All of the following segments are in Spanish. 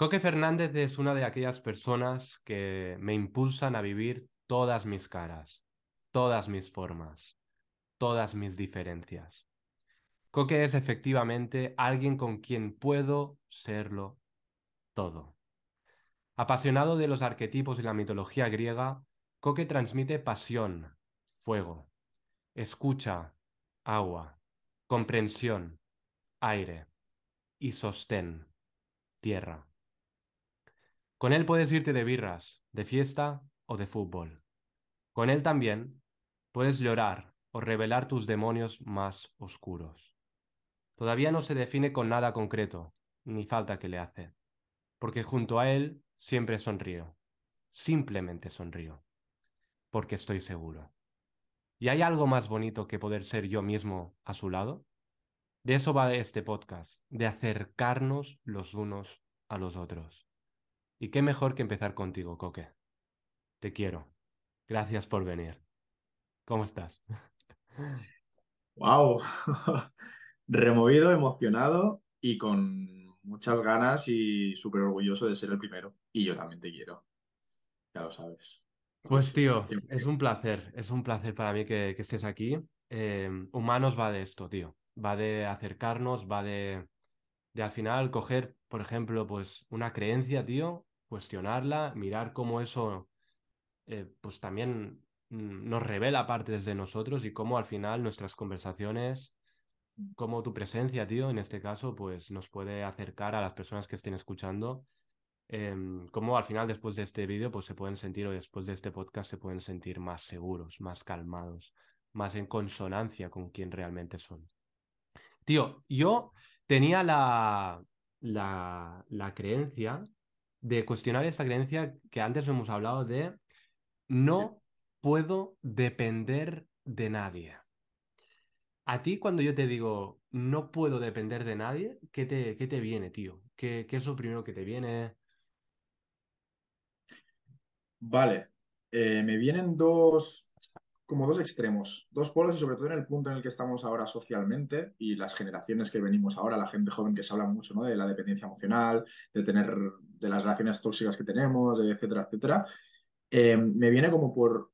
Coque Fernández es una de aquellas personas que me impulsan a vivir todas mis caras, todas mis formas, todas mis diferencias. Coque es efectivamente alguien con quien puedo serlo todo. Apasionado de los arquetipos y la mitología griega, Coque transmite pasión, fuego, escucha, agua, comprensión, aire y sostén, tierra. Con él puedes irte de birras, de fiesta o de fútbol. Con él también puedes llorar o revelar tus demonios más oscuros. Todavía no se define con nada concreto, ni falta que le hace, porque junto a él siempre sonrío, simplemente sonrío, porque estoy seguro. ¿Y hay algo más bonito que poder ser yo mismo a su lado? De eso va este podcast, de acercarnos los unos a los otros. Y qué mejor que empezar contigo, Coque. Te quiero. Gracias por venir. ¿Cómo estás? Wow. Removido, emocionado y con muchas ganas y súper orgulloso de ser el primero. Y yo también te quiero. Ya lo sabes. Pues tío, es un placer, es un placer para mí que, estés aquí. Eh, humanos va de esto, tío. Va de acercarnos, va de, de al final coger, por ejemplo, pues una creencia, tío, cuestionarla, mirar cómo eso eh, pues también mm, nos revela partes de nosotros y cómo al final nuestras conversaciones, como tu presencia, tío, en este caso, pues nos puede acercar a las personas que estén escuchando. Eh, cómo al final, después de este vídeo, pues se pueden sentir, o después de este podcast, se pueden sentir más seguros, más calmados, más en consonancia con quien realmente son. Tío, yo tenía la, la, la creencia de cuestionar esta creencia que antes hemos hablado de no puedo depender de nadie. A ti cuando yo te digo no puedo depender de nadie, ¿qué te, qué te viene, tío? ¿Qué, ¿Qué, es lo primero que te viene? Vale, eh, me vienen dos, como dos extremos, dos polos y sobre todo en el punto en el que estamos ahora socialmente y las generaciones que venimos ahora, la gente joven que se habla mucho ¿no? de la dependencia emocional, de tener, de las relaciones tóxicas que tenemos, etcétera, etcétera. Eh, me viene como por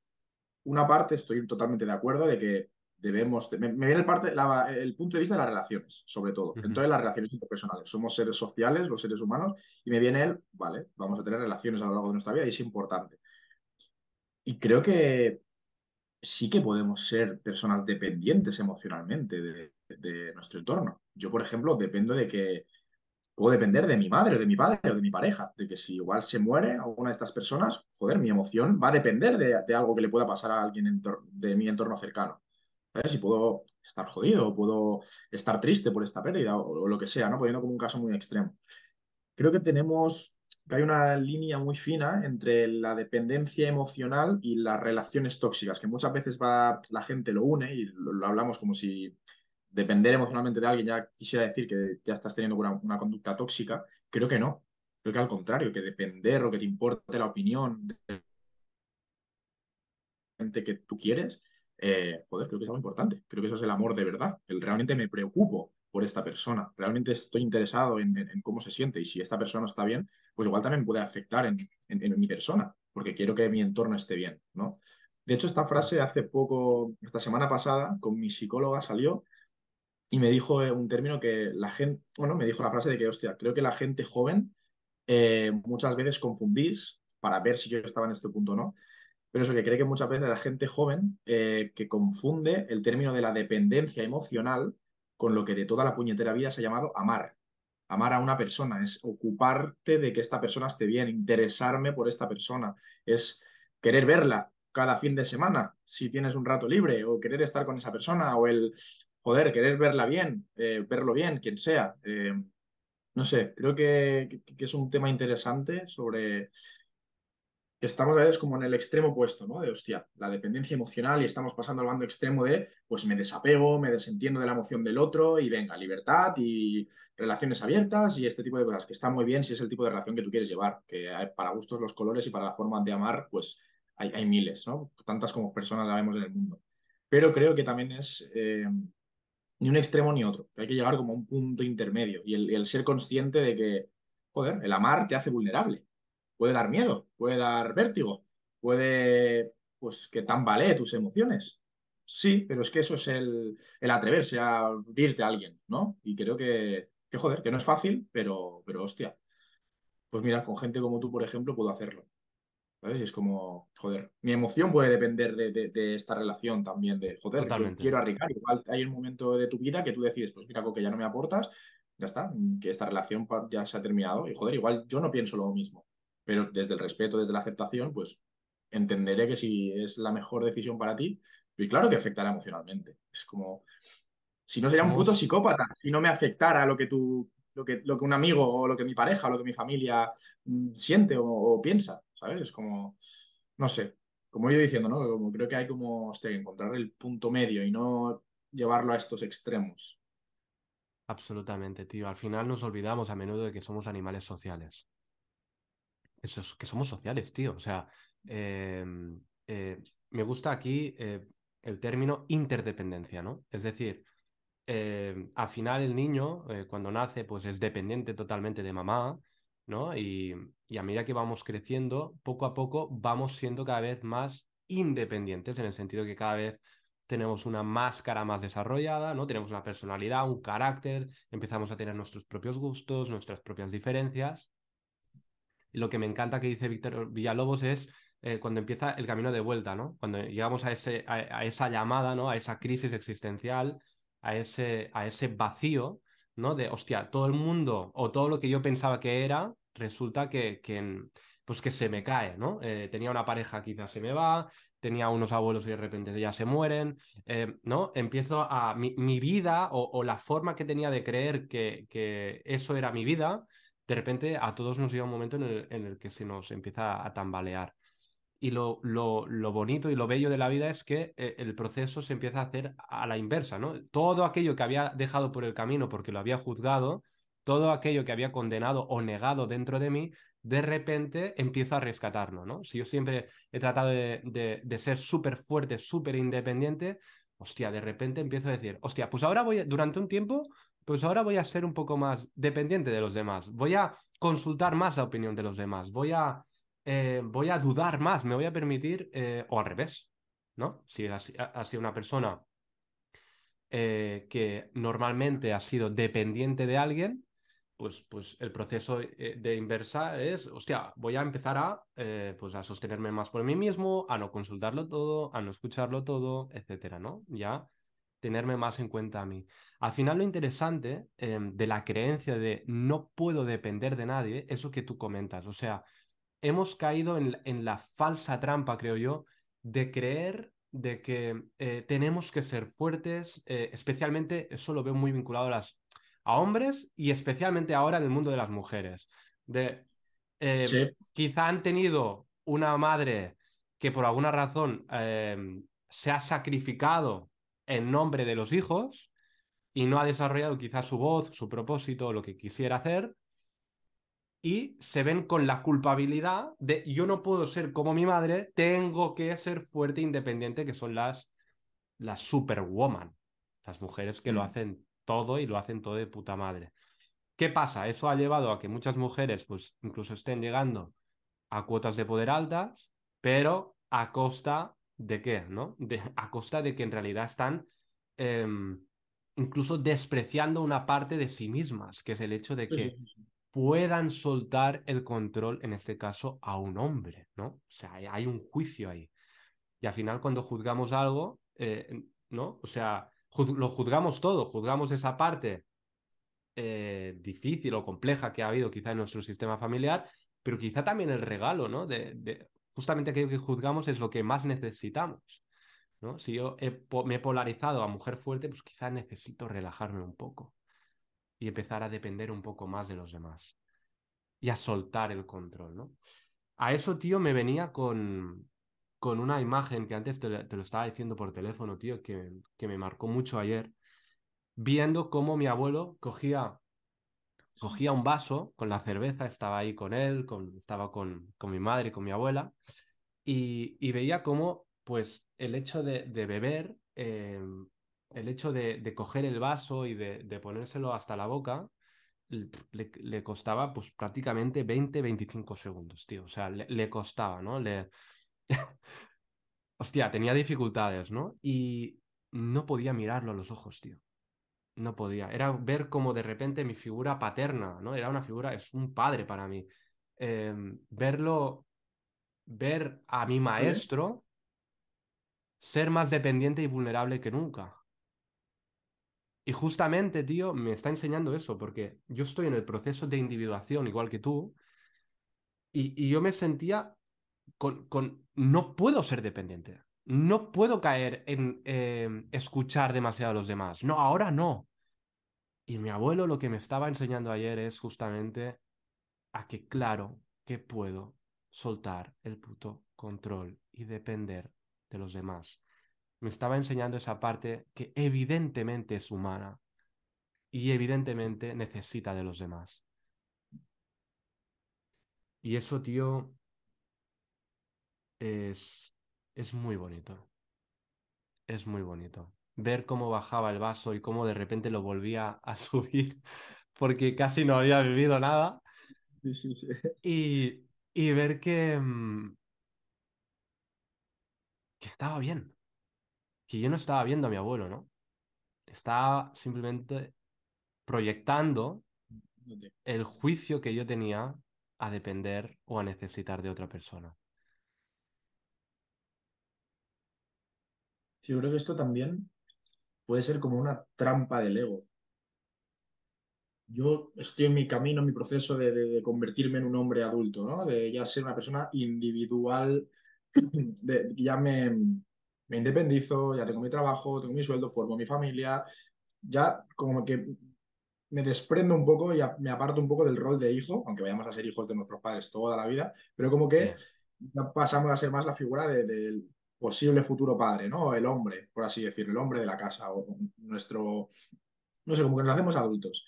una parte, estoy totalmente de acuerdo de que debemos, me, viene el, parte, el punto de vista de las relaciones, sobre todo, en todas las relaciones interpersonales. Somos seres sociales, los seres humanos, y me viene el, vale, vamos a tener relaciones a lo largo de nuestra vida y es importante. Y creo que sí que podemos ser personas dependientes emocionalmente de, nuestro entorno. Yo, por ejemplo, dependo de que puedo depender de mi madre o de mi padre o de mi pareja, de que si igual se muere alguna de estas personas, joder, mi emoción va a depender de, algo que le pueda pasar a alguien de mi entorno cercano. ¿Sabes? Si puedo estar jodido o puedo estar triste por esta pérdida o, o, lo que sea, ¿no? Poniendo como un caso muy extremo. Creo que tenemos hay una línea muy fina entre la dependencia emocional y las relaciones tóxicas, que muchas veces va, la gente lo une y lo, hablamos como si depender emocionalmente de alguien ya quisiera decir que ya estás teniendo una, conducta tóxica. Creo que no. Creo que al contrario, que depender o que te importe la opinión de gente que tú quieres, eh, joder, creo que es algo importante. Creo que eso es el amor de verdad. El realmente me preocupo por esta persona. Realmente estoy interesado en, cómo se siente y si esta persona está bien, pues igual también puede afectar en, mi persona, porque quiero que mi entorno esté bien, ¿no? De hecho, esta frase hace poco, esta semana pasada, con mi psicóloga salió y me dijo eh, un término que la gente, bueno, me dijo la frase de que, hostia, creo que la gente joven eh, muchas veces confundís, para ver si yo estaba en este punto o no, pero eso que cree que muchas veces la gente joven eh, que confunde el término de la dependencia emocional con lo que de toda la puñetera vida se ha llamado amar. Amar a una persona es ocuparte de que esta persona esté bien, interesarme por esta persona, es querer verla cada fin de semana si tienes un rato libre o querer estar con esa persona o el, joder, querer verla bien, eh, verlo bien, quien sea. Eh, no sé, creo que, que, es un tema interesante sobre estamos a veces como en el extremo opuesto, ¿no? De hostia, la dependencia emocional y estamos pasando al bando extremo de, pues me desapego, me desentiendo de la emoción del otro y venga, libertad y relaciones abiertas y este tipo de cosas, que está muy bien si es el tipo de relación que tú quieres llevar, que para gustos los colores y para la forma de amar, pues hay, miles, ¿no? Tantas como personas la vemos en el mundo. Pero creo que también es eh, ni un extremo ni otro, que hay que llegar como a un punto intermedio y el, el ser consciente de que joder, el amar te hace vulnerable. Puede dar miedo, puede dar vértigo, puede, pues, que tambalee tus emociones. Sí, pero es que eso es el, el atreverse a abrirte a alguien, ¿no? Y creo que, que, joder, que no es fácil, pero, pero hostia. Pues mira, con gente como tú, por ejemplo, puedo hacerlo. ¿Sabes? Y es como, joder, mi emoción puede depender de, de, de esta relación también, de, joder, Totalmente. quiero a Ricardo. Igual hay un momento de tu vida que tú decides, pues mira, que ya no me aportas, ya está, que esta relación ya se ha terminado. Y joder, igual yo no pienso lo mismo, pero desde el respeto, desde la aceptación, pues entenderé que si es la mejor decisión para ti, y claro que afectará emocionalmente. Es como, si no sería un puto psicópata, si no me afectara lo que tú, lo que, lo que un amigo o lo que mi pareja o lo que mi familia mm, siente o, o, piensa, ¿sabes? Es como, no sé, como he ido diciendo, ¿no? Como creo que hay como, hostia, encontrar el punto medio y no llevarlo a estos extremos. Absolutamente, tío. Al final nos olvidamos a menudo de que somos animales sociales. Que somos sociales, tío. O sea, eh, eh, me gusta aquí eh, el término interdependencia, ¿no? Es decir, al final el niño, cuando nace, pues es dependiente totalmente de mamá, ¿no? Y, y, a medida que vamos creciendo, poco a poco vamos siendo cada vez más independientes, en el sentido que cada vez tenemos una máscara más desarrollada, ¿no? Tenemos una personalidad, un carácter, empezamos a tener nuestros propios gustos, nuestras propias diferencias. Lo que me encanta que dice Víctor Villalobos es eh, cuando empieza el camino de vuelta, ¿no? Cuando llegamos a, ese, a, esa llamada, ¿no? A esa crisis existencial, a ese, a ese vacío, ¿no? De, hostia, todo el mundo o todo lo que yo pensaba que era, resulta que, que pues que se me cae, ¿no? Eh, tenía una pareja, quizás se me va, tenía unos abuelos y de repente ya se mueren, eh, ¿no? Empiezo a... Mi, mi vida o, o, la forma que tenía de creer que, que, eso era mi vida, de repente a todos nos llega un momento en el, en el que se nos empieza a tambalear. Y lo, lo, lo, bonito y lo bello de la vida es que eh, el proceso se empieza a hacer a la inversa, ¿no? Todo aquello que había dejado por el camino porque lo había juzgado, todo aquello que había condenado o negado dentro de mí, de repente empiezo a rescatarlo, ¿no? Si yo siempre he tratado de, de, de ser súper fuerte, súper independiente, hostia, de repente empiezo a decir, hostia, pues ahora voy, durante un tiempo, pues ahora voy a ser un poco más dependiente de los demás, voy a consultar más la opinión de los demás, voy a eh, voy a dudar más, me voy a permitir, eh, o al revés, ¿no? Si ha, ha sido una persona eh, que normalmente ha sido dependiente de alguien, pues, pues el proceso de inversa es, hostia, voy a empezar a, pues a sostenerme más por mí mismo, a no consultarlo todo, a no escucharlo todo, etcétera, ¿no? Ya tenerme más en cuenta a mí. Al final lo interesante eh, de la creencia de no puedo depender de nadie es lo que tú comentas, o sea, hemos caído en, en, la falsa trampa, creo yo, de creer de que eh, tenemos que ser fuertes, eh, especialmente eso lo veo muy vinculado a, las, a hombres y especialmente ahora en el mundo de las mujeres. De, eh, sí. Quizá han tenido una madre que por alguna razón se ha sacrificado en nombre de los hijos y no ha desarrollado quizás su voz, su propósito, lo que quisiera hacer, y se ven con la culpabilidad de yo no puedo ser como mi madre, tengo que ser fuerte e independiente, que son las, las superwoman, las mujeres que mm. lo hacen todo y lo hacen todo de puta madre. ¿Qué pasa? Eso ha llevado a que muchas mujeres pues incluso estén llegando a cuotas de poder altas, pero a costa de qué, ¿no? De, a costa de que en realidad están eh, incluso despreciando una parte de sí mismas, que es el hecho de que sí, sí, sí puedan soltar el control, en este caso, a un hombre, ¿no? O sea, hay un juicio ahí. Y al final, cuando juzgamos algo, eh, ¿no? O sea, lo juzgamos todo, juzgamos esa parte eh, difícil o compleja que ha habido quizá en nuestro sistema familiar, pero quizá también el regalo, ¿no? De, justamente aquello que juzgamos es lo que más necesitamos. ¿no? Si yo me he polarizado a mujer fuerte, pues quizá necesito relajarme un poco y empezar a depender un poco más de los demás y a soltar el control, ¿no? A eso, tío, me venía con, con una imagen que antes te, lo estaba diciendo por teléfono, tío, que, que me marcó mucho ayer, viendo cómo mi abuelo cogía, cogía un vaso con la cerveza, estaba ahí con él, con, estaba con, con mi madre y con mi abuela, y, y veía cómo, pues, el hecho de, de beber eh, el hecho de, de, coger el vaso y de, de, ponérselo hasta la boca le, le costaba pues prácticamente 20, 25 segundos, tío. O sea, le, le costaba, ¿no? Le... Hostia, tenía dificultades, ¿no? Y no podía mirarlo a los ojos, tío. No podía. Era ver como de repente mi figura paterna, ¿no? Era una figura, es un padre para mí. Em, verlo, ver a mi maestro ser más dependiente y vulnerable que nunca. Y justamente, tío, me está enseñando eso, porque yo estoy en el proceso de individuación, igual que tú, y, yo me sentía con, con, no puedo ser dependiente, no puedo caer en em, escuchar demasiado a los demás, no, ahora no. Y mi abuelo lo que me estaba enseñando ayer es justamente a que claro que puedo soltar el puto control y depender de los demás. Me estaba enseñando esa parte que evidentemente es humana y evidentemente necesita de los demás. Y eso, tío, es, es muy bonito. Es muy bonito. Ver cómo bajaba el vaso y cómo de repente lo volvía a subir porque casi no había vivido nada. Y, y ver que, mm, que estaba bien. Que yo no estaba viendo a mi abuelo, ¿no? Estaba simplemente proyectando el juicio que yo tenía a depender o a necesitar de otra persona. Yo creo que esto también puede ser como una trampa del ego yo estoy en mi camino, en mi proceso de, convertirme en un hombre adulto, ¿no? De ya ser una persona individual, de, ya me, me independizo, ya tengo mi trabajo, tengo mi sueldo, formo mi familia, ya como que me desprendo un poco y me aparto un poco del rol de hijo, aunque vayamos a ser hijos de nuestros padres toda la vida, pero como que ya pasamos a ser más la figura del posible futuro padre, ¿no? El hombre, por así decirlo, el hombre de la casa, o nuestro, no sé, como que nos hacemos adultos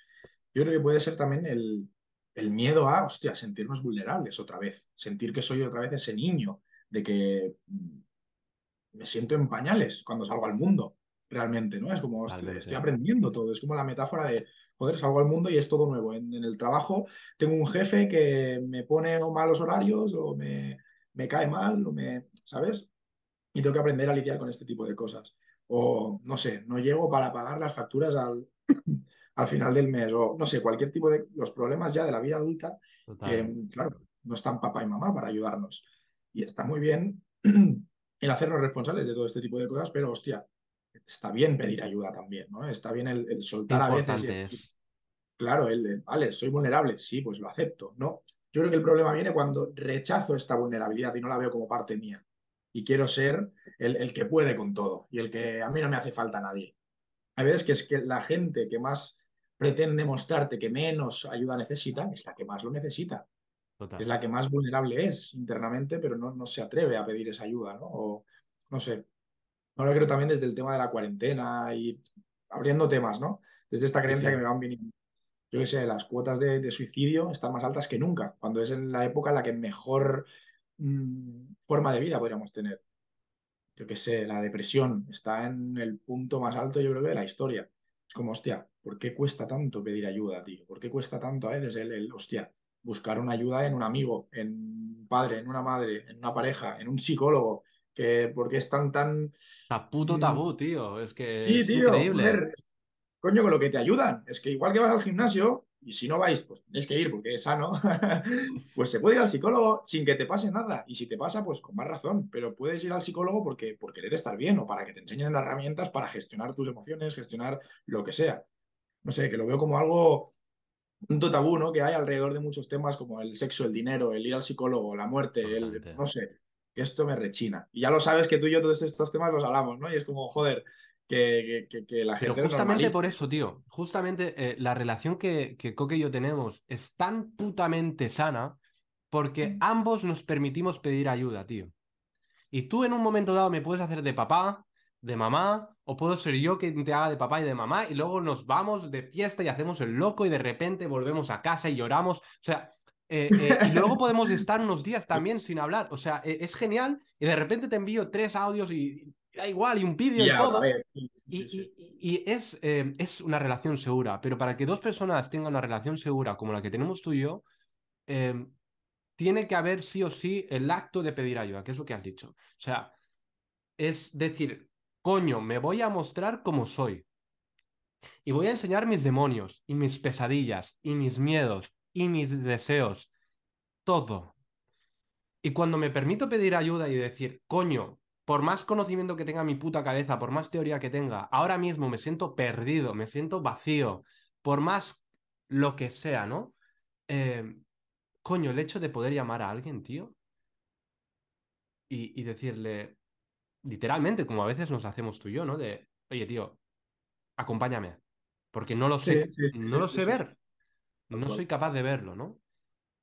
yo creo que puede ser también el, el miedo a, hostia, sentirnos vulnerables otra vez, sentir que soy otra vez ese niño, de que mm, me siento en pañales cuando salgo al mundo, realmente, ¿no? Es como, hostia, estoy aprendiendo todo, es como la metáfora de, joder, salgo al mundo y es todo nuevo. En, el trabajo tengo un jefe que me pone malos horarios o me, me cae mal, o me, ¿sabes? Y tengo que aprender a lidiar con este tipo de cosas. O, no sé, no llego para pagar las facturas al, al final del mes o no sé, cualquier tipo de los problemas ya de la vida adulta que, claro, no están papá y mamá para ayudarnos. Y está muy bien el hacernos responsables de todo este tipo de cosas, pero hostia, está bien pedir ayuda también, ¿no? Está bien el, soltar a veces. claro, el, vale, soy vulnerable, sí, pues lo acepto, ¿no? Yo creo que el problema viene cuando rechazo esta vulnerabilidad y no la veo como parte mía. Y quiero ser el, el que puede con todo y el que a mí no me hace falta nadie. Hay veces que es que la gente que más pretende mostrarte que menos ayuda necesita, es la que más lo necesita. Es la que más vulnerable es internamente, pero no, no se atreve a pedir esa ayuda, ¿no? O, no sé. Ahora creo también desde el tema de la cuarentena y abriendo temas, ¿no? Desde esta creencia que me van viniendo. Yo qué sé, las cuotas de, suicidio están más altas que nunca, cuando es en la época en la que mejor mm, forma de vida podríamos tener. Yo qué sé, la depresión está en el punto más alto, yo creo que de la historia. Es como, hostia, ¿por qué cuesta tanto pedir ayuda, tío? ¿Por qué cuesta tanto a veces el, el hostia, buscar una ayuda en un amigo, en un padre, en una madre, en una pareja, en un psicólogo? Que, ¿Por qué es tan, tan... Puto mm, tabú, tío. Es que sí, tío, increíble. coño, con lo que te ayudan. Es que igual que vas al gimnasio, y si no vais, pues tenéis que ir porque es sano, pues se puede ir al psicólogo sin que te pase nada. Y si te pasa, pues con más razón, pero puedes ir al psicólogo porque por querer estar bien o para que te enseñen las herramientas para gestionar tus emociones, gestionar lo que sea. No sé, que lo veo como algo, un tabú, ¿no? Que hay alrededor de muchos temas como el sexo, el dinero, el ir al psicólogo, la muerte, el, no sé, que esto me rechina. Y ya lo sabes que tú y yo todos estos temas los hablamos, ¿no? Y es como, joder, que, la gente. Pero justamente por eso, tío. Justamente eh, la relación que, que Coque y yo tenemos es tan putamente sana porque mm. ambos nos permitimos pedir ayuda, tío. Y tú en un momento dado me puedes hacer de papá, de mamá, o puedo ser yo quien te haga de papá y de mamá, y luego nos vamos de fiesta y hacemos el loco y de repente volvemos a casa y lloramos. O sea, eh, eh, y luego podemos estar unos días también sin hablar. O sea, es genial y de repente te envío tres audios y da igual, y un vídeo Y todo. vez, sí, sí, Y, sí, sí. y- y es, eh, es una relación segura, pero para que dos personas tengan una relación segura como la que tenemos tú y yo, eh, tiene que haber sí o sí el acto de pedir ayuda, que es lo que has dicho. O sea, es decir, coño, me voy a mostrar como soy. Y voy a enseñar mis demonios, y mis pesadillas, y mis miedos, y mis deseos. Todo. Y cuando me permito pedir ayuda y decir, coño, por más conocimiento que tenga mi puta cabeza, por más teoría que tenga, ahora mismo me siento perdido, me siento vacío, por más lo que sea, ¿no? Eh, coño, el hecho de poder llamar a alguien, tío, y, y decirle, literalmente, como a veces nos hacemos tú y yo, ¿no? De, oye, tío, acompáñame, porque no lo sé, Sí, sí, sí, no lo sé ver, no soy capaz de verlo, ¿no?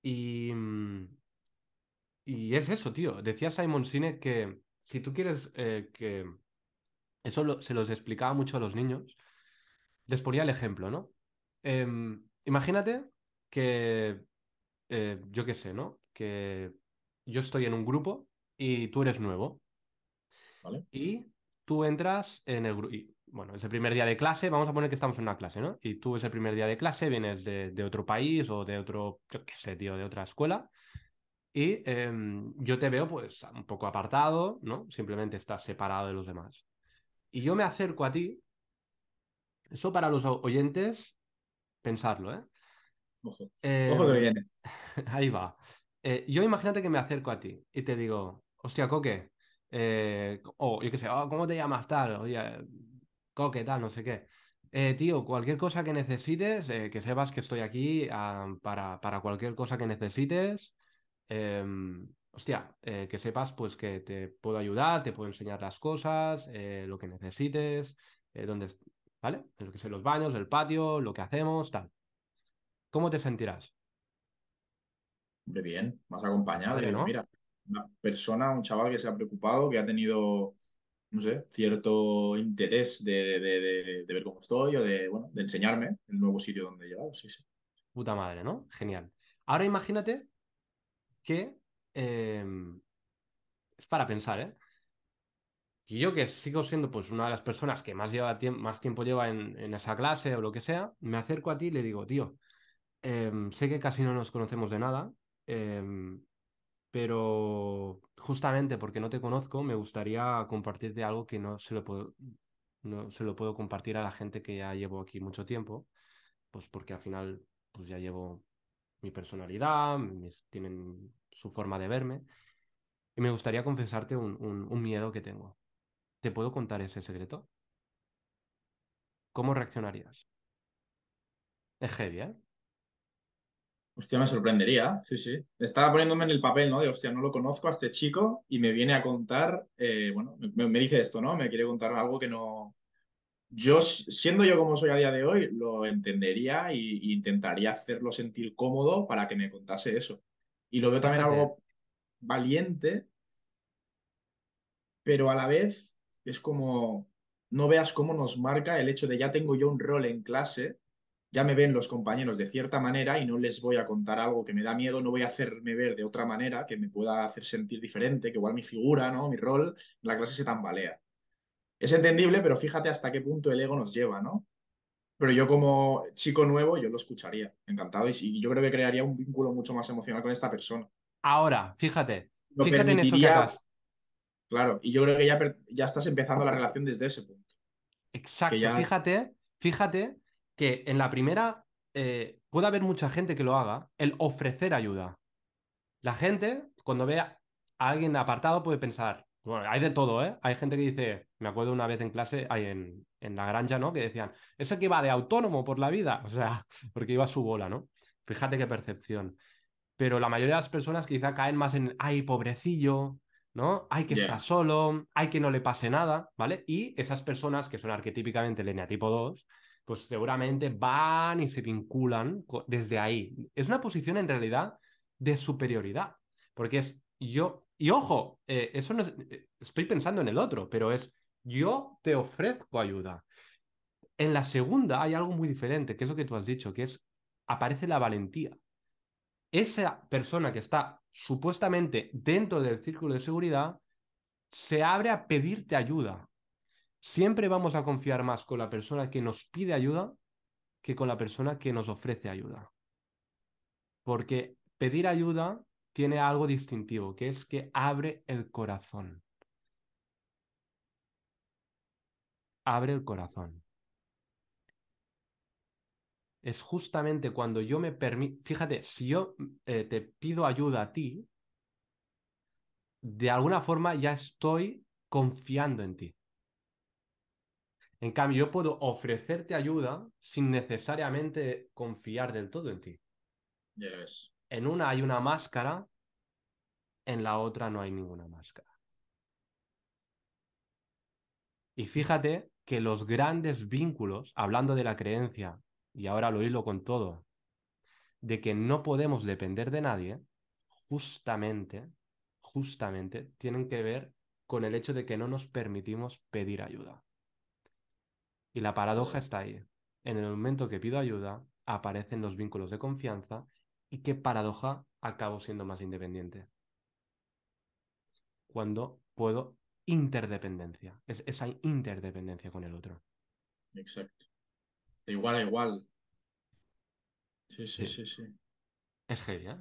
Y, mm, y es eso, tío. Decía Simon Sinek que si tú quieres eh, que eso lo- se los explicaba mucho a los niños, les ponía el ejemplo, ¿no? Em, imagínate que, eh, yo qué sé, ¿no? Que yo estoy en un grupo y tú eres nuevo ¿Vale? y tú entras en el grupo. Bueno, es el primer día de clase, vamos a poner que estamos en una clase, ¿no? Y tú es el primer día de clase, vienes de, de otro país o de otro, yo qué sé, tío, de otra escuela. Y em, yo te veo pues un poco apartado, ¿no? Simplemente estás separado de los demás. Y yo me acerco a ti. Eso para los oyentes, pensarlo, ¿eh? Ojo. Em, Ojo que viene. ahí va. Eh, yo imagínate que me acerco a ti y te digo, hostia, Coque, eh, o yo qué sé, "Oh, ¿cómo te llamas tal? Oye, Coque, tal, no sé qué. Eh, tío, cualquier cosa que necesites, eh, que sepas que estoy aquí ah, para, para cualquier cosa que necesites. Em, hostia, eh, que sepas pues que te puedo ayudar, te puedo enseñar las cosas, eh, lo que necesites, eh, dónde, ¿vale? Lo que sé, los baños, el patio, lo que hacemos, tal. ¿Cómo te sentirás? Hombre, bien, más acompañado. Madre, ¿no? mira, una persona, un chaval que se ha preocupado, que ha tenido, no sé, cierto interés de, de- de- de ver cómo estoy o de, bueno, de enseñarme el nuevo sitio donde he llegado. Sí, sí. Puta madre, ¿no? Genial. Ahora imagínate que em, es para pensar, ¿eh? Y yo que sigo siendo pues una de las personas que más, lleva más tiempo lleva en, en esa clase o lo que sea, me acerco a ti y le digo, tío, em, sé que casi no nos conocemos de nada, em, pero justamente porque no te conozco, me gustaría compartirte algo que no se lo puedo, no se lo puedo compartir a la gente que ya llevo aquí mucho tiempo, pues porque al final pues ya llevo mi personalidad, tienen su forma de verme, y me gustaría confesarte un, miedo que tengo. ¿Te puedo contar ese secreto? ¿Cómo reaccionarías? Es heavy, ¿eh? Hostia, me sorprendería, sí, sí. Estaba poniéndome en el papel, ¿no? De, hostia, no lo conozco a este chico y me viene a contar, eh, bueno, me dice esto, ¿no? Me quiere contar algo que no... Yo, siendo yo como soy a día de hoy, lo entendería e intentaría hacerlo sentir cómodo para que me contase eso. Y lo veo también Fíjate, algo valiente, pero a la vez es como, no veas cómo nos marca el hecho de ya tengo yo un rol en clase, ya me ven los compañeros de cierta manera y no les voy a contar algo que me da miedo, no voy a hacerme ver de otra manera que me pueda hacer sentir diferente, que igual mi figura, ¿no? Mi rol en la clase se tambalea. Es entendible, pero fíjate hasta qué punto el ego nos lleva, ¿no? Pero yo como chico nuevo, yo lo escucharía, encantado, y, y yo creo que crearía un vínculo mucho más emocional con esta persona. ahora, fíjate, Lo fíjate en eso que acabas. claro, y yo creo que ya, ya estás empezando la relación desde ese punto, Exacto, ya, fíjate, fíjate que en la primera eh, puede haber mucha gente que lo haga, el ofrecer ayuda. La gente, cuando ve a alguien apartado, puede pensar, bueno, hay de todo, ¿eh? Hay gente que dice, me acuerdo una vez en clase, hay en, en la granja, ¿no? Que decían, ese que va de autónomo por la vida, o sea, porque iba a su bola, ¿no? Fíjate qué percepción. Pero la mayoría de las personas quizá caen más en, ay, pobrecillo, ¿no? Ay, que está ya, solo, ay, que no le pase nada, ¿vale? Y esas personas que son arquetípicamente el eneatipo 2, pues seguramente van y se vinculan desde ahí. Es una posición en realidad de superioridad, porque es yo, y ojo, eh, eso no eh, estoy pensando en el otro, pero es yo te ofrezco ayuda. En la segunda hay algo muy diferente, que es lo que tú has dicho, que es aparece la valentía esa persona que está supuestamente dentro del círculo de seguridad se abre a pedirte ayuda. Siempre vamos a confiar más con la persona que nos pide ayuda que con la persona que nos ofrece ayuda. Porque pedir ayuda tiene algo distintivo, que es que abre el corazón. Abre el corazón. Es justamente cuando yo me permito, fíjate, si yo eh, te pido ayuda a ti, de alguna forma ya estoy confiando en ti. En cambio, yo puedo ofrecerte ayuda sin necesariamente confiar del todo en ti. Yes. En una hay una máscara, en la otra no hay ninguna máscara. Y fíjate que los grandes vínculos, hablando de la creencia, y ahora lo hilo con todo, de que no podemos depender de nadie, justamente, justamente tienen que ver con el hecho de que no nos permitimos pedir ayuda. Y la paradoja está ahí. En el momento que pido ayuda, aparecen los vínculos de confianza y qué paradoja acabo siendo más independiente. Cuando puedo interdependencia, es esa interdependencia con el otro. Exacto. De igual a igual. Sí, sí, sí, sí. Es heavy, ¿eh?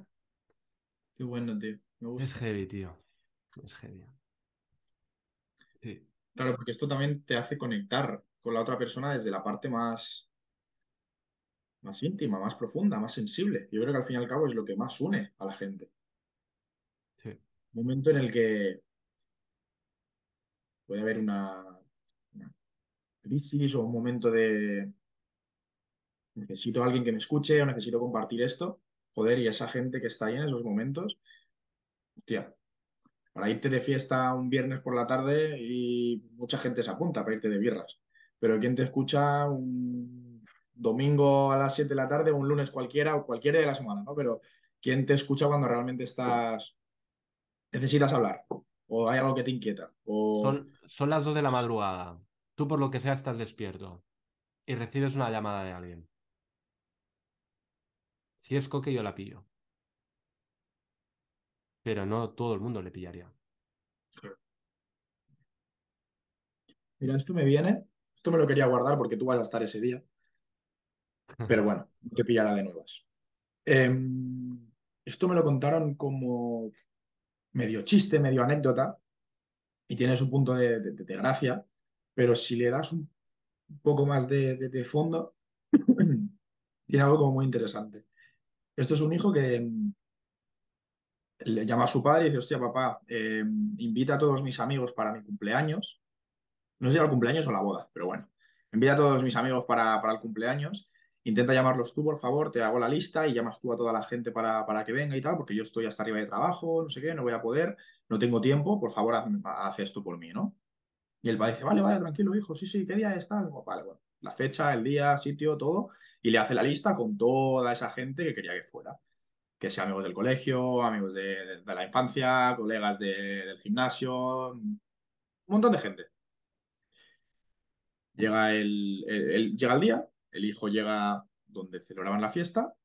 Qué bueno, tío. Me gusta. Es heavy, tío. Es heavy. Sí. Claro, porque esto también te hace conectar con la otra persona desde la parte más, más íntima, más profunda, más sensible. Yo creo que al fin y al cabo es lo que más une a la gente. Sí. Un momento en el que puede haber una, una crisis o un momento de necesito a alguien que me escuche o necesito compartir esto. Joder, y esa gente que está ahí en esos momentos, hostia, para irte de fiesta un viernes por la tarde y mucha gente se apunta para irte de birras. Pero ¿quién te escucha un domingo a las 7 de la tarde, un lunes cualquiera o cualquier día de la semana, ¿no? Pero ¿quién te escucha cuando realmente estás, necesitas hablar? O hay algo que te inquieta. O... Son, son las 2 de la madrugada. Tú por lo que sea estás despierto y recibes una llamada de alguien. Si es coque, yo la pillo. Pero no todo el mundo le pillaría. Mira, esto me viene, esto me lo quería guardar porque tú vas a estar ese día, pero bueno, no te pillará de nuevas. Em, esto me lo contaron como medio chiste, medio anécdota, y tiene su punto de, de- gracia, pero si le das un poco más de, de- de fondo, tiene algo como muy interesante. Esto es un hijo que em, le llama a su padre y dice, hostia, papá, em, invita a todos mis amigos para mi cumpleaños. No sé si era el cumpleaños o la boda, pero bueno. Invita a todos mis amigos para, para el cumpleaños. Intenta llamarlos tú, por favor, te hago la lista y llamas tú a toda la gente para, para que venga y tal, porque yo estoy hasta arriba de trabajo, no sé qué, no voy a poder, no tengo tiempo, por favor, haz, esto por mí, ¿no? Y el padre dice, vale, vale, tranquilo, hijo, sí, sí, ¿qué día es tal? Vale, bueno, la fecha, el día, sitio, todo, y le hace la lista con toda esa gente que quería que fuera. Que sea amigos del colegio, amigos de, la infancia, colegas de- del gimnasio, un montón de gente. Llega el- el- llega el día, el hijo llega donde celebraban la fiesta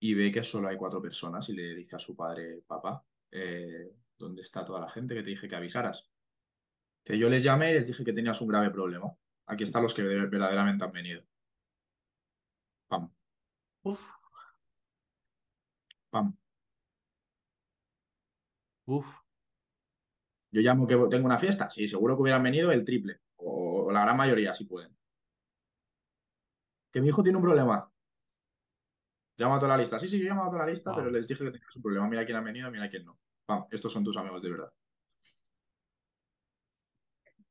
y ve que solo hay cuatro personas y le dice a su padre, papá, eh, ¿dónde está toda la gente que te dije que avisaras? Que yo les llamé y les dije que tenías un grave problema. Aquí están los que de- verdaderamente han venido. Pam, Uf, pam. uf. Yo llamo que tengo una fiesta. Sí, seguro que hubieran venido el triple. O, o la gran mayoría, si pueden. Que mi hijo tiene un problema. Llama a toda la lista. Sí, sí, yo he llamado a toda la lista, pero les dije que tenías un problema. Mira quién ha venido, mira quién no. Pam, estos son tus amigos de verdad.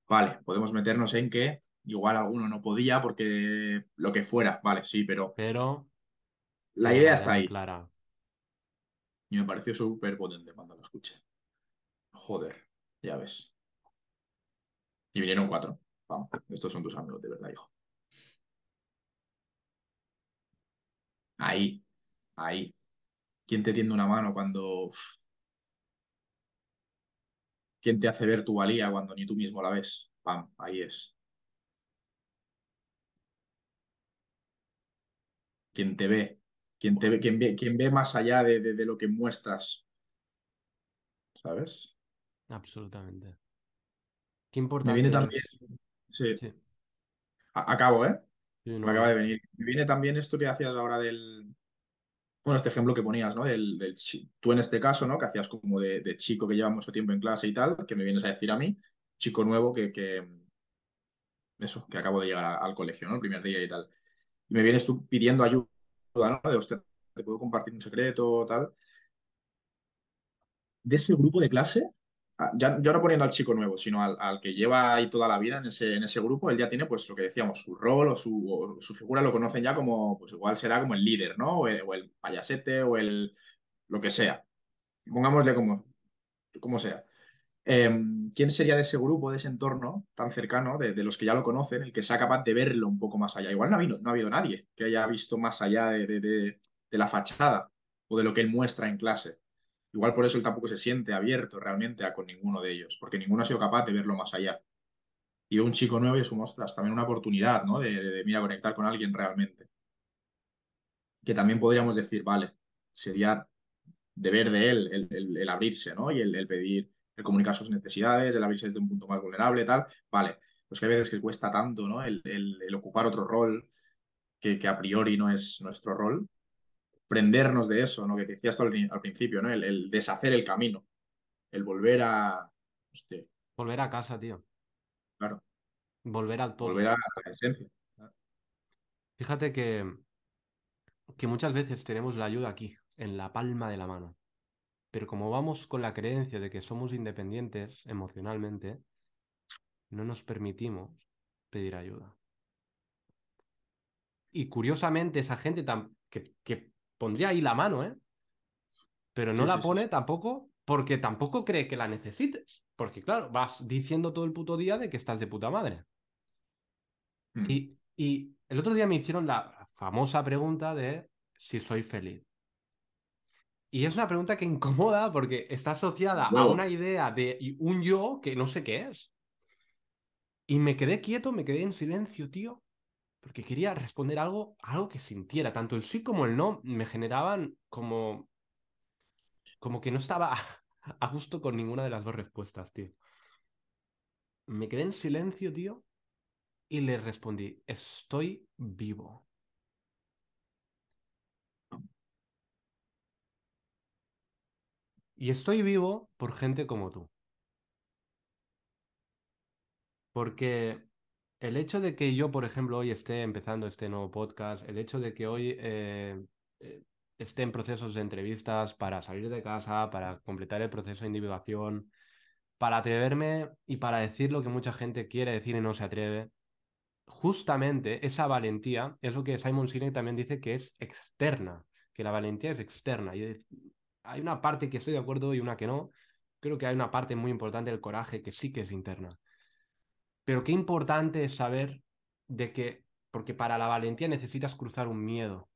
Vale, podemos meternos en que igual alguno no podía porque lo que fuera. Vale, sí, pero Pero la de idea está ahí. clara. Y me pareció súper potente cuando lo escuché. Joder, ya ves. Y vinieron cuatro. Pam, estos son tus amigos de verdad, hijo. Ahí, ahí. ¿Quién te tiende una mano cuando... uf, ¿Quién te hace ver tu valía cuando ni tú mismo la ves? Pam, ahí es. ¿Quién te ve? ¿Quién te ve? ¿Quién ve, quién ve más allá de, de- de lo que muestras? ¿Sabes? Absolutamente. Qué Me importante viene también, es. Sí. Sí, A- acabo, ¿eh? Sí, Me no, acaba de venir. Me viene también esto que hacías ahora del, bueno, este ejemplo que ponías, ¿no? Del, del tú en este caso, ¿no? Que hacías como de, de chico que lleva mucho tiempo en clase y tal, que me vienes a decir a mí, chico nuevo que, que eso, que acabo de llegar al colegio, ¿no? El primer día y tal. Y me vienes tú pidiendo ayuda, ¿no? De, hostia, te puedo compartir un secreto, tal. De ese grupo de clase, ya, no poniendo al chico nuevo, sino al, que lleva ahí toda la vida en ese, en ese grupo, él ya tiene, pues, lo que decíamos, su rol o su, su figura lo conocen ya como, pues igual será como el líder, ¿no? O el, payasete o el, lo que sea. Pongámosle como, como sea. Eh, ¿quién sería de ese grupo, de ese entorno tan cercano, de, los que ya lo conocen, el que sea capaz de verlo un poco más allá? Igual no ha habido, no ha habido nadie que haya visto más allá de- de- de la fachada o de lo que él muestra en clase. Igual por eso él tampoco se siente abierto realmente a con ninguno de ellos, porque ninguno ha sido capaz de verlo más allá. Y un chico nuevo y es como, ostras, también una oportunidad, ¿no? De, de, de, mira, conectar con alguien realmente. Que también podríamos decir, vale, sería deber de él el, abrirse, ¿no? Y el, el pedir, el comunicar sus necesidades, el abrirse desde un punto más vulnerable, tal. Vale, pues que hay veces que cuesta tanto, ¿no? El, ocupar otro rol que a priori no es nuestro rol. Prendernos de eso, ¿no? Que decías tú al, al principio, ¿no? El, el deshacer el camino, el volver a... Hostia, Volver a casa, tío. claro, Volver al volver todo. a la esencia. Fíjate que, que muchas veces tenemos la ayuda aquí, en la palma de la mano. Pero como vamos con la creencia de que somos independientes emocionalmente, no nos permitimos pedir ayuda. Y curiosamente, esa gente que, que pondría ahí la mano, ¿eh? Pero no Sí, la sí, pone sí. tampoco porque tampoco cree que la necesites. Porque, claro, vas diciendo todo el puto día de que estás de puta madre. Mm. Y, y el otro día me hicieron la famosa pregunta de si soy feliz. Y es una pregunta que incomoda porque está asociada a una idea de un yo que no sé qué es. Y me quedé quieto, me quedé en silencio, tío, porque quería responder algo, algo que sintiera. Tanto el sí como el no me generaban como, como que no estaba a gusto con ninguna de las dos respuestas, tío. Me quedé en silencio, tío, y le respondí, estoy vivo. Y estoy vivo por gente como tú. Porque el hecho de que yo, por ejemplo, hoy esté empezando este nuevo podcast, el hecho de que hoy eh, eh, esté en procesos de entrevistas para salir de casa, para completar el proceso de individuación, para atreverme y para decir lo que mucha gente quiere decir y no se atreve, justamente esa valentía es lo que Simon Sinek también dice que es externa, que la valentía es externa. Hay una parte que estoy de acuerdo y una que no. Creo que hay una parte muy importante del coraje que sí que es interna. Pero qué importante es saber de que, porque para la valentía necesitas cruzar un miedo.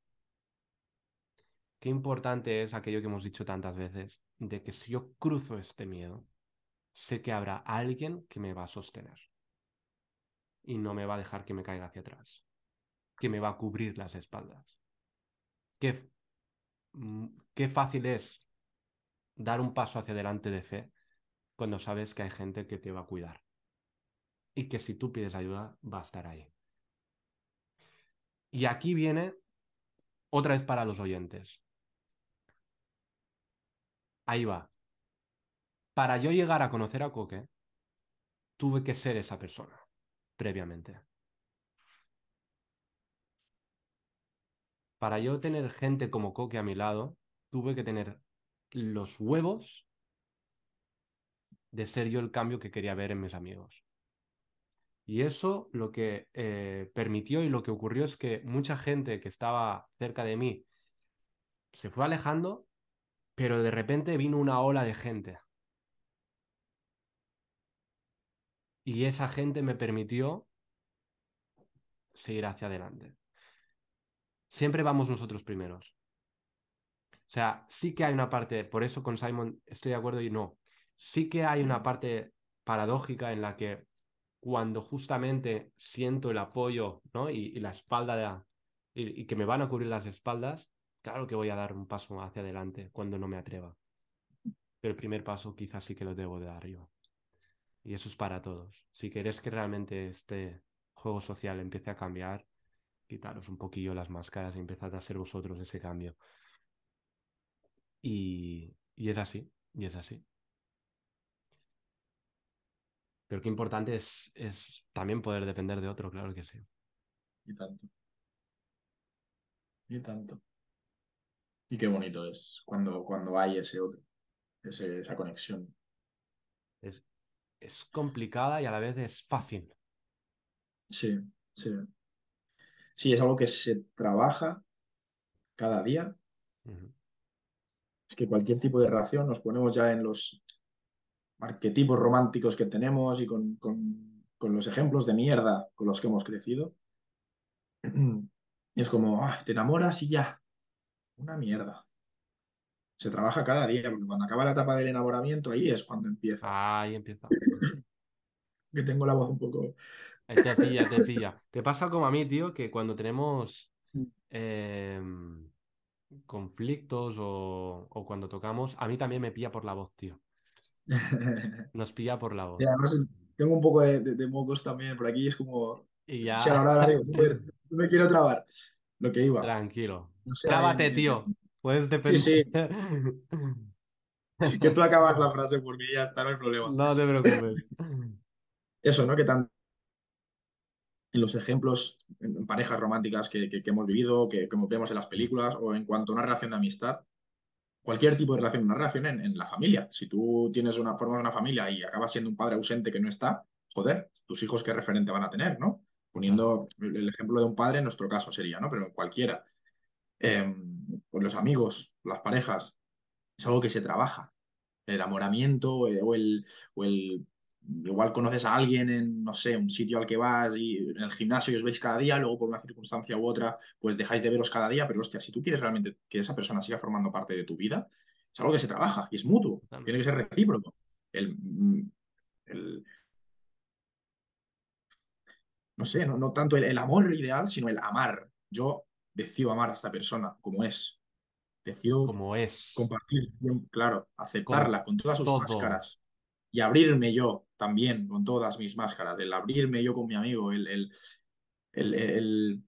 Qué importante es aquello que hemos dicho tantas veces, de que si yo cruzo este miedo, sé que habrá alguien que me va a sostener y no me va a dejar que me caiga hacia atrás, que me va a cubrir las espaldas. Qué, mm, qué fácil es dar un paso hacia adelante de fe cuando sabes que hay gente que te va a cuidar y que si tú pides ayuda va a estar ahí. Y aquí viene otra vez para los oyentes. Ahí va. Para yo llegar a conocer a Coque, tuve que ser esa persona previamente. Para yo tener gente como Coque a mi lado, tuve que tener los huevos de ser yo el cambio que quería ver en mis amigos. Y eso lo que eh, permitió y lo que ocurrió es que mucha gente que estaba cerca de mí se fue alejando, pero de repente vino una ola de gente. Y esa gente me permitió seguir hacia adelante. Siempre vamos nosotros primeros. O sea, sí que hay una parte, por eso con Simon estoy de acuerdo y no. Sí que hay una parte paradójica en la que cuando justamente siento el apoyo ¿no? y, la espalda y, que me van a cubrir las espaldas, claro que voy a dar un paso hacia adelante cuando no me atreva. Pero el primer paso quizás sí que lo debo de dar yo. Y eso es para todos. Si queréis que realmente este juego social empiece a cambiar, quitaros un poquillo las máscaras y empezad a ser vosotros ese cambio. Y, y es así, y es así. Pero qué importante es, es también poder depender de otro, claro que sí. Y tanto. Y tanto. Y qué bonito es cuando, cuando hay ese otro, ese- esa conexión. Es, es complicada y a la vez es fácil. Sí, sí. Sí, es algo que se trabaja cada día. Es que cualquier tipo de relación nos ponemos ya en los arquetipos románticos que tenemos y con, con- con los ejemplos de mierda con los que hemos crecido. Y es como, "Ah, te enamoras y ya. Una mierda. Se trabaja cada día, porque cuando acaba la etapa del enamoramiento, ahí es cuando empieza. Ahí empieza. Que tengo la voz un poco. Ahí te pilla, te pilla. Te pasa como a mí, tío, que cuando tenemos em, conflictos o, o cuando tocamos, a mí también me pilla por la voz, tío. Nos pilla por la voz. Y además tengo un poco de, de- de mocos también por aquí, es como. Y Si ya, a la hora de hablar digo, "Joder, no me quiero trabar. Lo que iba. tranquilo. No sé, Trábate, tío. Puedes Sí, depender. Que tú acabas la frase por mí ya está, no hay problema. No te preocupes. Eso, ¿no? Que tan en los ejemplos en parejas románticas que, que- que hemos vivido, que, como vemos en las películas, o en cuanto a una relación de amistad, cualquier tipo de relación, una relación en, en la familia. Si tú tienes una forma de una familia y acabas siendo un padre ausente que no está, joder, tus hijos qué referente van a tener, ¿no? Poniendo el el ejemplo de un padre en nuestro caso sería, ¿no? Pero cualquiera. Eh, pues los amigos, las parejas, es algo que se trabaja. El enamoramiento eh, o el, o el igual conoces a alguien en, no sé, un sitio al que vas y en el gimnasio y os veis cada día, luego por una circunstancia u otra, pues dejáis de veros cada día, pero hostia, si tú quieres realmente que esa persona siga formando parte de tu vida, es algo que se trabaja y es mutuo, tiene que ser recíproco. El, mm, el- no sé, no, no tanto el, el amor ideal, sino el amar. Yo decido amar a esta persona como es. Decido Como es. compartir, claro, aceptarla con, todas sus todo. máscaras y abrirme yo también con todas mis máscaras, el abrirme yo con mi amigo, el, el, el- el-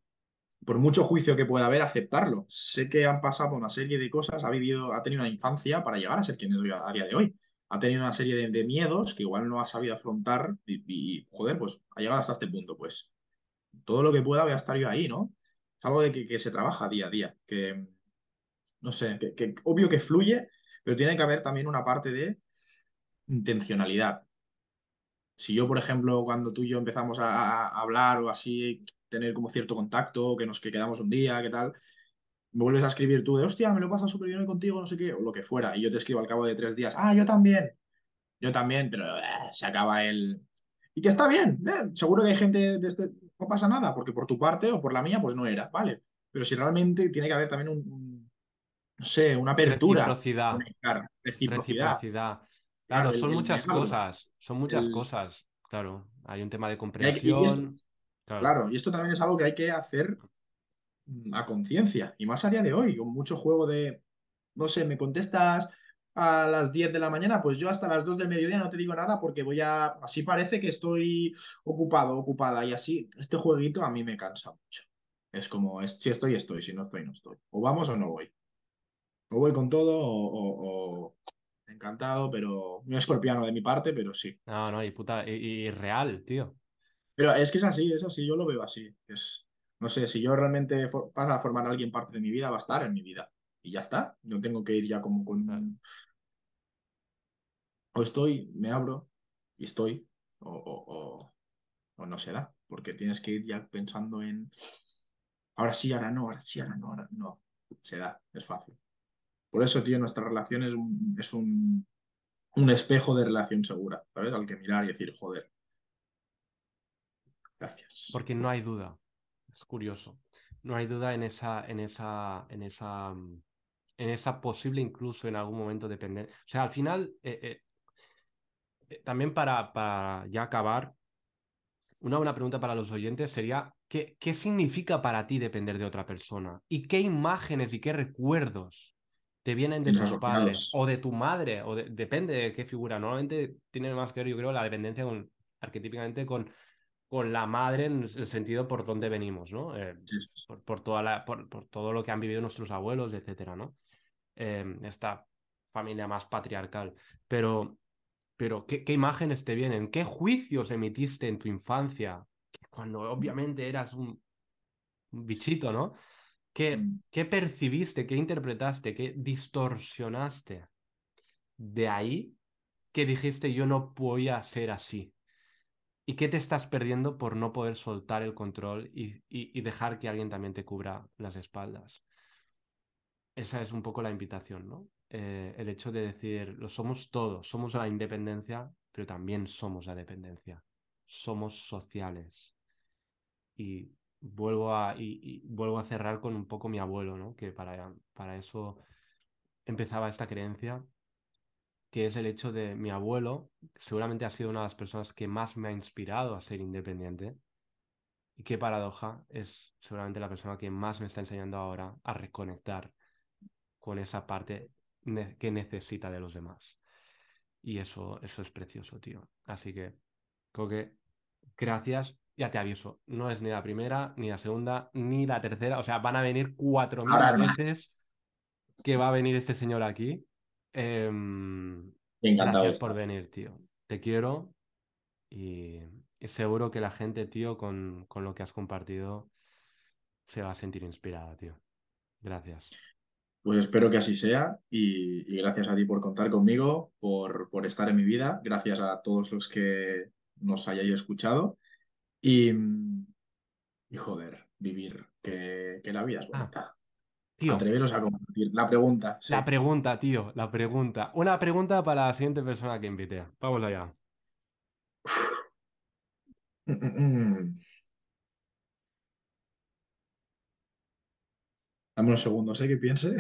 por mucho juicio que pueda haber, aceptarlo. Sé que han pasado una serie de cosas, ha vivido, ha tenido una infancia para llegar a ser quien es hoy a, día de hoy. Ha tenido una serie de, de miedos que igual no ha sabido afrontar y, y, joder, pues ha llegado hasta este punto, pues todo lo que pueda voy a estar yo ahí, ¿no? Es algo de que, que se trabaja día a día, que no sé, que, que obvio que fluye, pero tiene que haber también una parte de intencionalidad. Si yo, por ejemplo, cuando tú y yo empezamos a, hablar o así, tener como cierto contacto, que nos que quedamos un día, qué tal, me vuelves a escribir tú de, hostia, me lo pasa súper bien hoy contigo, no sé qué, o lo que fuera, y yo te escribo al cabo de tres días, ah, yo también, yo también, pero eh, se acaba el... Y que está bien, eh, seguro que hay gente de este, no pasa nada, porque por tu parte o por la mía, pues no era, vale. Pero si realmente tiene que haber también un, un- no sé, una apertura, Reciprocidad. conectar, reciprocidad. Reciprocidad. Claro, el- son el muchas cosas. Son muchas el- cosas. Claro. Hay un tema de Y hay- y comprensión. esto- Claro. Claro, y esto también es algo que hay que hacer mm, a conciencia, y más a día de hoy, con mucho juego de, no sé, me contestas a las 10 de la mañana, pues yo hasta las 2 del mediodía no te digo nada porque voy a, así parece que estoy ocupado, ocupada, y así, este jueguito a mí me cansa mucho. Es como, es, si estoy, estoy, si no estoy, no estoy. O vamos o no voy. O voy con todo o, o- o- encantado, pero muy escorpiano de mi parte, pero sí. No, no, y puta, y, y real, tío. Pero es que es así, es así, yo lo veo así. Es, no sé, si yo realmente for- pasa a formar a alguien parte de mi vida, va a estar en mi vida. Y ya está. No tengo que ir ya como con... Claro. O estoy, me abro y estoy, o, o- o- o no se da, porque tienes que ir ya pensando en... Ahora sí, ahora no, ahora sí, ahora no, ahora no. Se da, es fácil. Por eso, tío, nuestra relación es un, es un, un espejo de relación segura, ¿sabes? Al que mirar y decir, joder. Gracias. Porque no hay duda. Es curioso. No hay duda en esa, en esa, en esa, en esa posible incluso en algún momento depender. O sea, al final, eh, eh, eh, también para, para ya acabar, una buena pregunta para los oyentes sería, ¿qué, ¿qué significa para ti depender de otra persona? ¿Y qué imágenes y qué recuerdos te vienen de tus padres o de tu madre, o depende de qué figura. Normalmente tiene más que ver, yo creo, la dependencia con, arquetípicamente con, con la madre en el sentido por dónde venimos, ¿no? Eh, por, toda la, por, todo lo que han vivido nuestros abuelos, etcétera, ¿no? Em, esta familia más patriarcal. Pero, pero ¿qué, ¿qué, imágenes te vienen? ¿Qué juicios emitiste en tu infancia? Cuando obviamente eras un, bichito, ¿no? ¿Qué. ¿Qué percibiste? ¿Qué interpretaste? ¿Qué distorsionaste? De ahí que dijiste yo no voy a ser así. ¿Y qué te estás perdiendo por no poder soltar el control y, dejar que alguien también te cubra las espaldas? Esa es un poco la invitación, ¿no? Eh, el hecho de decir, lo somos todos, somos la independencia, pero también somos la dependencia. Somos sociales. Y vuelvo a, y, vuelvo a cerrar con un poco mi abuelo, ¿no? Que para, para eso empezaba esta creencia que es el hecho de mi abuelo, seguramente ha sido una de las personas que más me ha inspirado a ser independiente. Y qué paradoja, es seguramente la persona que más me está enseñando ahora a reconectar con esa parte que necesita de los demás. Y eso, eso es precioso, tío. Así que creo que gracias. Ya te aviso, no es ni la primera, ni la segunda, ni la tercera. O sea, van a venir cuatro mil veces que va a venir este señor aquí. Em, Encantado gracias por venir, tío. Te quiero y, seguro que la gente, tío, con, con, lo que has compartido, se va a sentir inspirada, tío. Gracias. Pues espero que así sea y, gracias a ti por contar conmigo, por, por, estar en mi vida. Gracias a todos los que nos hayáis escuchado. Y, y joder, vivir, que, que la vida es ah. bonita. Atreveros a compartir. La pregunta. La pregunta, tío, la pregunta. Una pregunta para la siguiente persona que invite. Vamos allá. Dame unos segundos, ¿eh? Que piense.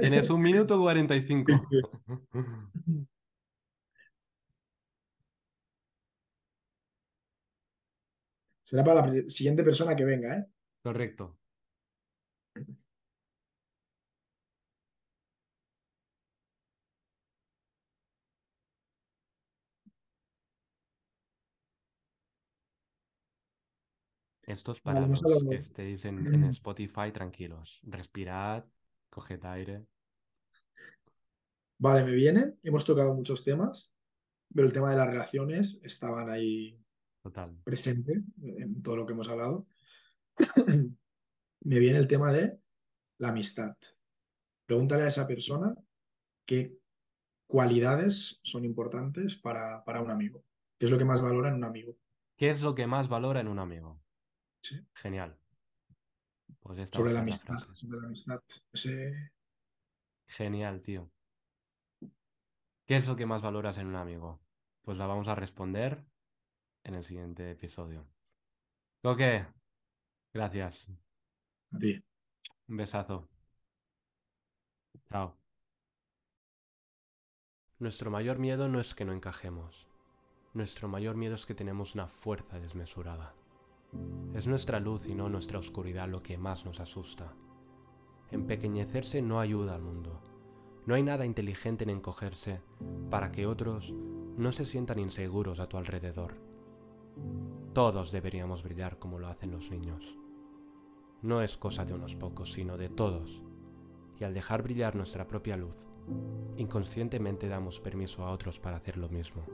Tienes un minuto 45. Será para la siguiente persona que venga, ¿eh? Correcto. Estos para los que estéis en, Spotify tranquilos. Respirad, coged aire. Vale, me viene. Hemos tocado muchos temas, pero el tema de las relaciones estaban ahí Total. presente en todo lo que hemos hablado. me viene el tema de la amistad. Pregúntale a esa persona qué cualidades son importantes para, para un amigo. ¿Qué es lo que más valora en un amigo? ¿Qué es lo que más valora en un amigo? Genial. Pues sobre la amistad. Sobre la amistad. Genial, tío. ¿Qué es lo que más valoras en un amigo? Pues la vamos a responder en el siguiente episodio. Ok. Gracias. A ti. Un besazo. Chao. Nuestro mayor miedo no es que no encajemos. Nuestro mayor miedo es que tenemos una fuerza desmesurada. Es nuestra luz y no nuestra oscuridad lo que más nos asusta. Empequeñecerse no ayuda al mundo. No hay nada inteligente en encogerse para que otros no se sientan inseguros a tu alrededor. Todos deberíamos brillar como lo hacen los niños. No es cosa de unos pocos, sino de todos. Y al dejar brillar nuestra propia luz, inconscientemente damos permiso a otros para hacer lo mismo.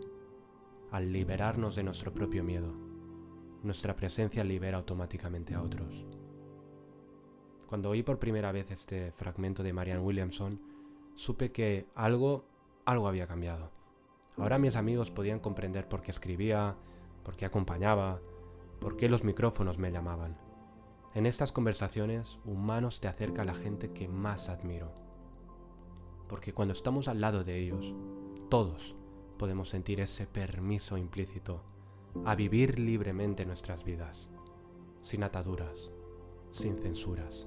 Al liberarnos de nuestro propio miedo, nuestra presencia libera automáticamente a otros. Cuando oí por primera vez este fragmento de Marianne Williamson, supe que algo, algo había cambiado. Ahora mis amigos podían comprender por qué escribía, por qué acompañaba, por qué los micrófonos me llamaban. En estas conversaciones, Humanos te acerca a la gente que más admiro. Porque cuando estamos al lado de ellos, todos podemos sentir ese permiso implícito a vivir libremente nuestras vidas, sin ataduras, sin censuras,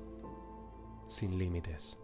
sin límites.